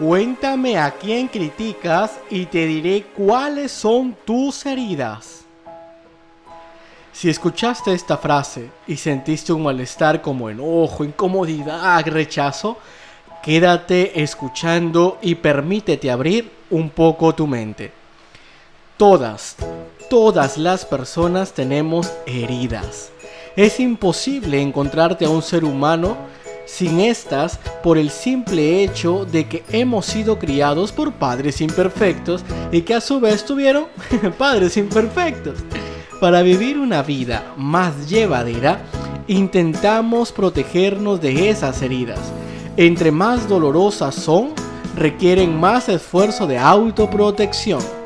Cuéntame a quién criticas y te diré cuáles son tus heridas. Si escuchaste esta frase y sentiste un malestar como enojo, incomodidad, rechazo, quédate escuchando y permítete abrir un poco tu mente. Todas, todas las personas tenemos heridas. Es imposible encontrarte a un ser humano sin estas por el simple hecho de que hemos sido criados por padres imperfectos y que a su vez tuvieron padres imperfectos. Para vivir una vida más llevadera, intentamos protegernos de esas heridas. Entre más dolorosas son, requieren más esfuerzo de autoprotección.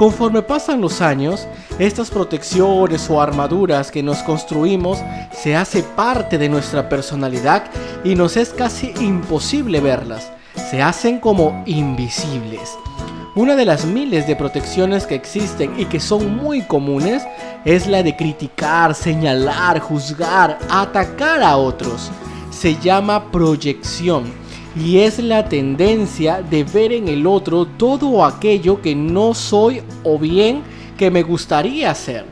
Conforme pasan los años, estas protecciones o armaduras que nos construimos se hace parte de nuestra personalidad y nos es casi imposible verlas. Se hacen como invisibles. Una de las miles de protecciones que existen y que son muy comunes es la de criticar, señalar, juzgar, atacar a otros. Se llama proyección y es la tendencia de ver en el otro todo aquello que no soy o bien que me gustaría hacer.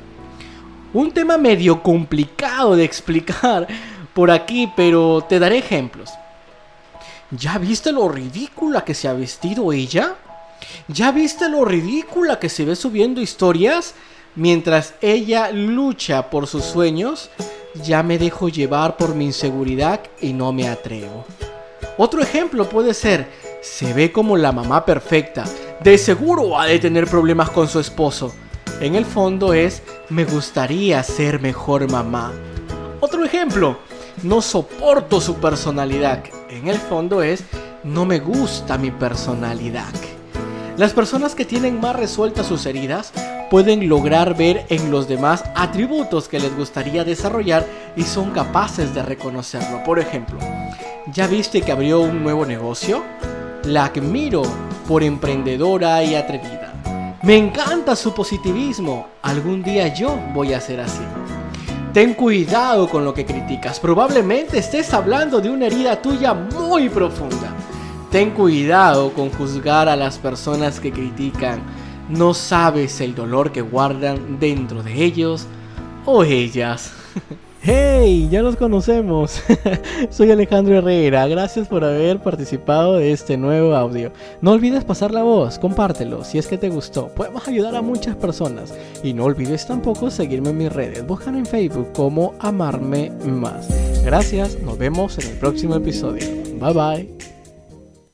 Un tema medio complicado de explicar por aquí, pero te daré ejemplos. ¿Ya viste lo ridícula que se ha vestido ella? ¿Ya viste lo ridícula que se ve subiendo historias? Mientras ella lucha por sus sueños, ya me dejo llevar por mi inseguridad y no me atrevo. Otro ejemplo puede ser, se ve como la mamá perfecta, de seguro ha de tener problemas con su esposo. En el fondo es, me gustaría ser mejor mamá. Otro ejemplo, no soporto su personalidad. En el fondo es, no me gusta mi personalidad. Las personas que tienen más resueltas sus heridas pueden lograr ver en los demás atributos que les gustaría desarrollar y son capaces de reconocerlo. Por ejemplo, ¿Ya viste que abrió un nuevo negocio? La admiro por emprendedora y atrevida. Me encanta su positivismo. Algún día yo voy a ser así. Ten cuidado con lo que criticas. Probablemente estés hablando de una herida tuya muy profunda. Ten cuidado con juzgar a las personas que critican. No sabes el dolor que guardan dentro de ellos o ellas. ¡Hey! Ya nos conocemos. Soy Alejandro Herrera. Gracias por haber participado de este nuevo audio. No olvides pasar la voz, compártelo si es que te gustó. Podemos ayudar a muchas personas. Y no olvides tampoco seguirme en mis redes. Búscame en Facebook como Amarme Más. Gracias, nos vemos en el próximo episodio. Bye bye.